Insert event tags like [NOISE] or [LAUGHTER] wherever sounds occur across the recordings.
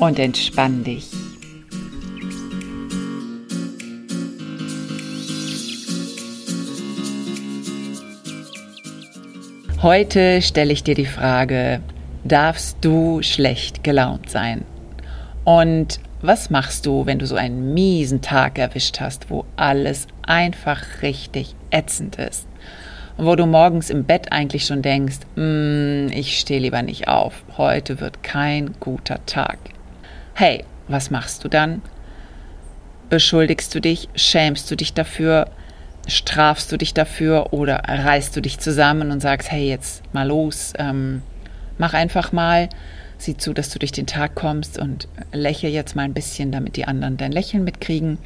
und entspann dich. Heute stelle ich dir die Frage, darfst du schlecht gelaunt sein? Und was machst du, wenn du so einen miesen Tag erwischt hast, wo alles einfach richtig ätzend ist? Und wo du morgens im Bett eigentlich schon denkst, mm, ich stehe lieber nicht auf, heute wird kein guter Tag. Hey, was machst du dann? Beschuldigst du dich? Schämst du dich dafür? Strafst du dich dafür? Oder reißt du dich zusammen und sagst, hey, jetzt mal los, ähm, mach einfach mal, sieh zu, dass du durch den Tag kommst und lächle jetzt mal ein bisschen, damit die anderen dein Lächeln mitkriegen.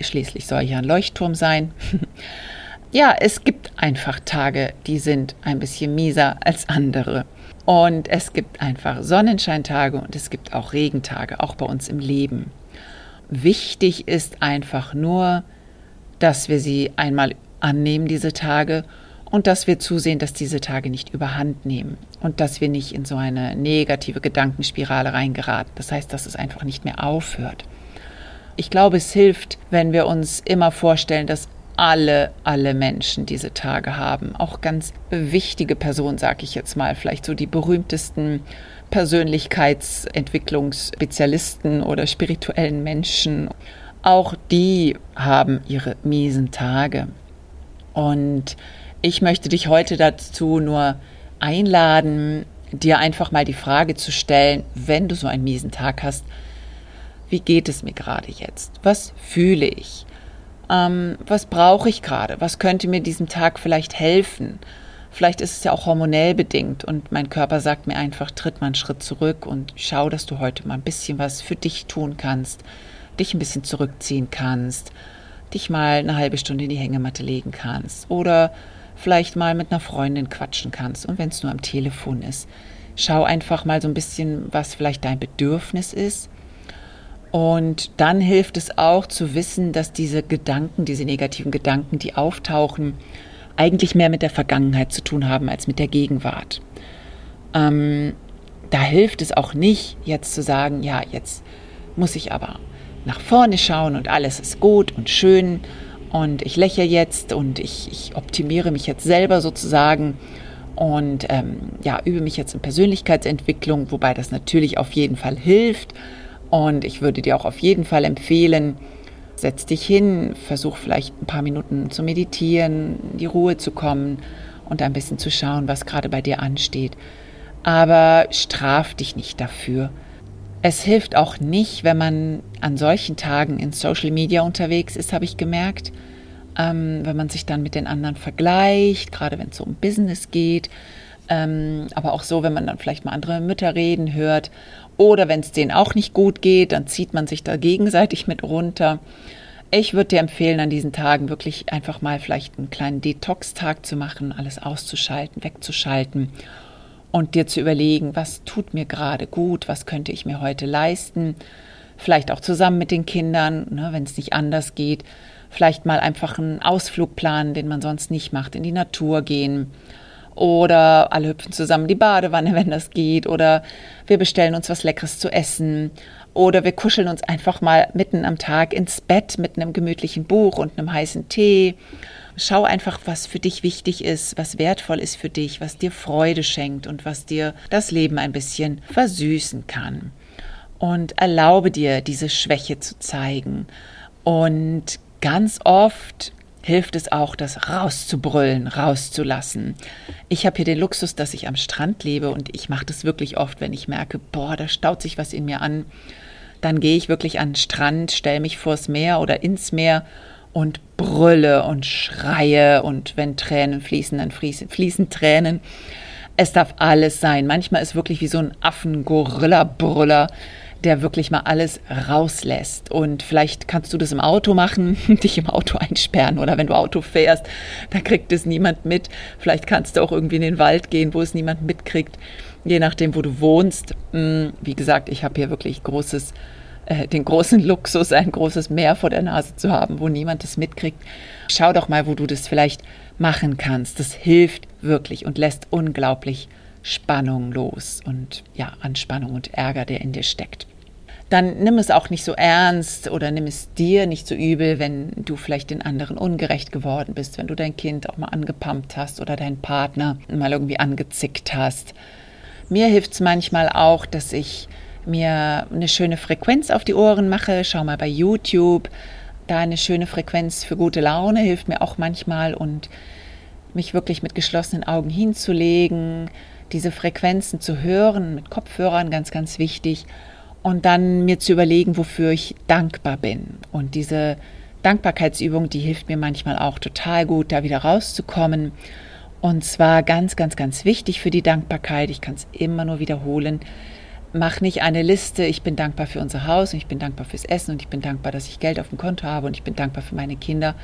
Schließlich soll ja ein Leuchtturm sein. [LAUGHS] ja, es gibt einfach Tage, die sind ein bisschen mieser als andere. Und es gibt einfach Sonnenscheintage und es gibt auch Regentage, auch bei uns im Leben. Wichtig ist einfach nur, dass wir sie einmal annehmen, diese Tage, und dass wir zusehen, dass diese Tage nicht überhand nehmen und dass wir nicht in so eine negative Gedankenspirale reingeraten. Das heißt, dass es einfach nicht mehr aufhört. Ich glaube, es hilft, wenn wir uns immer vorstellen, dass alle, alle Menschen diese Tage haben. Auch ganz wichtige Personen, sage ich jetzt mal, vielleicht so die berühmtesten Persönlichkeitsentwicklungsspezialisten oder spirituellen Menschen. Auch die haben ihre miesen Tage. Und ich möchte dich heute dazu nur einladen, dir einfach mal die Frage zu stellen, wenn du so einen miesen Tag hast, wie geht es mir gerade jetzt? Was fühle ich? Ähm, was brauche ich gerade, was könnte mir diesem Tag vielleicht helfen. Vielleicht ist es ja auch hormonell bedingt und mein Körper sagt mir einfach, tritt mal einen Schritt zurück und schau, dass du heute mal ein bisschen was für dich tun kannst, dich ein bisschen zurückziehen kannst, dich mal eine halbe Stunde in die Hängematte legen kannst oder vielleicht mal mit einer Freundin quatschen kannst und wenn es nur am Telefon ist. Schau einfach mal so ein bisschen, was vielleicht dein Bedürfnis ist und dann hilft es auch zu wissen, dass diese Gedanken, diese negativen Gedanken, die auftauchen, eigentlich mehr mit der Vergangenheit zu tun haben als mit der Gegenwart. Ähm, da hilft es auch nicht, jetzt zu sagen, ja, jetzt muss ich aber nach vorne schauen und alles ist gut und schön und ich lächle jetzt und ich, ich optimiere mich jetzt selber sozusagen und ähm, ja, übe mich jetzt in Persönlichkeitsentwicklung, wobei das natürlich auf jeden Fall hilft und ich würde dir auch auf jeden Fall empfehlen, setz dich hin, versuch vielleicht ein paar Minuten zu meditieren, in die Ruhe zu kommen und ein bisschen zu schauen, was gerade bei dir ansteht. Aber straf dich nicht dafür. Es hilft auch nicht, wenn man an solchen Tagen in Social Media unterwegs ist, habe ich gemerkt. Ähm, wenn man sich dann mit den anderen vergleicht, gerade wenn es um Business geht, ähm, aber auch so, wenn man dann vielleicht mal andere Mütter reden hört oder wenn es denen auch nicht gut geht, dann zieht man sich da gegenseitig mit runter. Ich würde dir empfehlen, an diesen Tagen wirklich einfach mal vielleicht einen kleinen Detox-Tag zu machen, alles auszuschalten, wegzuschalten und dir zu überlegen, was tut mir gerade gut, was könnte ich mir heute leisten. Vielleicht auch zusammen mit den Kindern, ne, wenn es nicht anders geht. Vielleicht mal einfach einen Ausflug planen, den man sonst nicht macht, in die Natur gehen oder alle hüpfen zusammen in die Badewanne, [LAUGHS] wenn das geht. Oder wir bestellen uns was Leckeres zu essen. Oder wir kuscheln uns einfach mal mitten am Tag ins Bett mit einem gemütlichen Buch und einem heißen Tee. Schau einfach, was für dich wichtig ist, was wertvoll ist für dich, was dir Freude schenkt und was dir das Leben ein bisschen versüßen kann. Und erlaube dir, diese Schwäche zu zeigen. Und ganz oft hilft es auch, das rauszubrüllen, rauszulassen. Ich habe hier den Luxus, dass ich am Strand lebe und ich mache das wirklich oft, wenn ich merke, boah, da staut sich was in mir an. Dann gehe ich wirklich an den Strand, stelle mich vors Meer oder ins Meer und brülle und schreie und wenn Tränen fließen, dann fließen, fließen Tränen. Es darf alles sein. Manchmal ist wirklich wie so ein Affen-Gorilla-Brüller der wirklich mal alles rauslässt. Und vielleicht kannst du das im Auto machen, [LAUGHS] dich im Auto einsperren oder wenn du Auto fährst, da kriegt es niemand mit. Vielleicht kannst du auch irgendwie in den Wald gehen, wo es niemand mitkriegt, je nachdem, wo du wohnst. Hm, wie gesagt, ich habe hier wirklich großes, äh, den großen [LAUGHS] Luxus, ein großes Meer vor der Nase zu haben, wo niemand es mitkriegt. Schau doch mal, wo du das vielleicht machen kannst. Das hilft wirklich und lässt unglaublich Spannung los und ja, Anspannung und Ärger, der in dir steckt. Dann nimm es auch nicht so ernst oder nimm es dir nicht so übel, wenn du vielleicht den anderen ungerecht geworden bist, wenn du dein Kind auch mal angepumpt hast oder deinen Partner mal irgendwie angezickt hast. Mir hilft es manchmal auch, dass ich mir eine schöne Frequenz auf die Ohren mache. Schau mal bei YouTube. Da eine schöne Frequenz für gute Laune hilft mir auch manchmal und mich wirklich mit geschlossenen Augen hinzulegen, diese Frequenzen zu hören, mit Kopfhörern ganz, ganz wichtig. Und dann mir zu überlegen, wofür ich dankbar bin. Und diese Dankbarkeitsübung, die hilft mir manchmal auch total gut, da wieder rauszukommen. Und zwar ganz, ganz, ganz wichtig für die Dankbarkeit. Ich kann es immer nur wiederholen. Mach nicht eine Liste, ich bin dankbar für unser Haus und ich bin dankbar fürs Essen und ich bin dankbar, dass ich Geld auf dem Konto habe und ich bin dankbar für meine Kinder,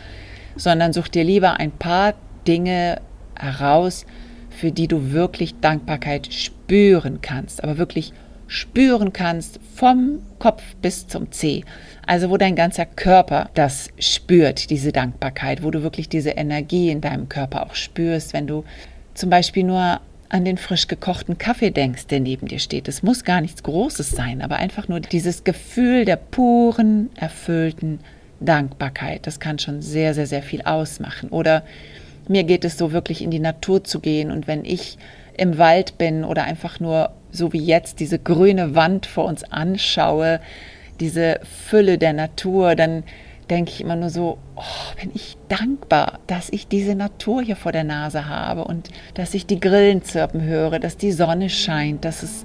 sondern such dir lieber ein paar Dinge heraus, für die du wirklich Dankbarkeit spüren kannst, aber wirklich spüren kannst vom Kopf bis zum Zeh. Also wo dein ganzer Körper das spürt, diese Dankbarkeit, wo du wirklich diese Energie in deinem Körper auch spürst, wenn du zum Beispiel nur an den frisch gekochten Kaffee denkst, der neben dir steht. Es muss gar nichts Großes sein, aber einfach nur dieses Gefühl der puren, erfüllten Dankbarkeit. Das kann schon sehr, sehr, sehr viel ausmachen. Oder mir geht es so wirklich in die Natur zu gehen und wenn ich im Wald bin oder einfach nur so wie jetzt diese grüne Wand vor uns anschaue, diese Fülle der Natur, dann denke ich immer nur so, oh, bin ich dankbar, dass ich diese Natur hier vor der Nase habe und dass ich die Grillen zirpen höre, dass die Sonne scheint, dass es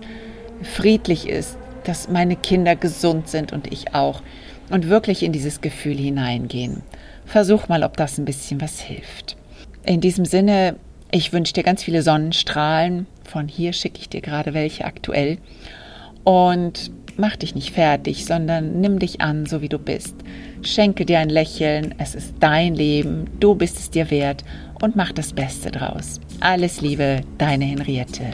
friedlich ist, dass meine Kinder gesund sind und ich auch. Und wirklich in dieses Gefühl hineingehen. Versuch mal, ob das ein bisschen was hilft. In diesem Sinne, ich wünsche dir ganz viele Sonnenstrahlen. Von hier schicke ich dir gerade welche aktuell. Und mach dich nicht fertig, sondern nimm dich an, so wie du bist. Schenke dir ein Lächeln. Es ist dein Leben. Du bist es dir wert und mach das Beste draus. Alles Liebe, deine Henriette.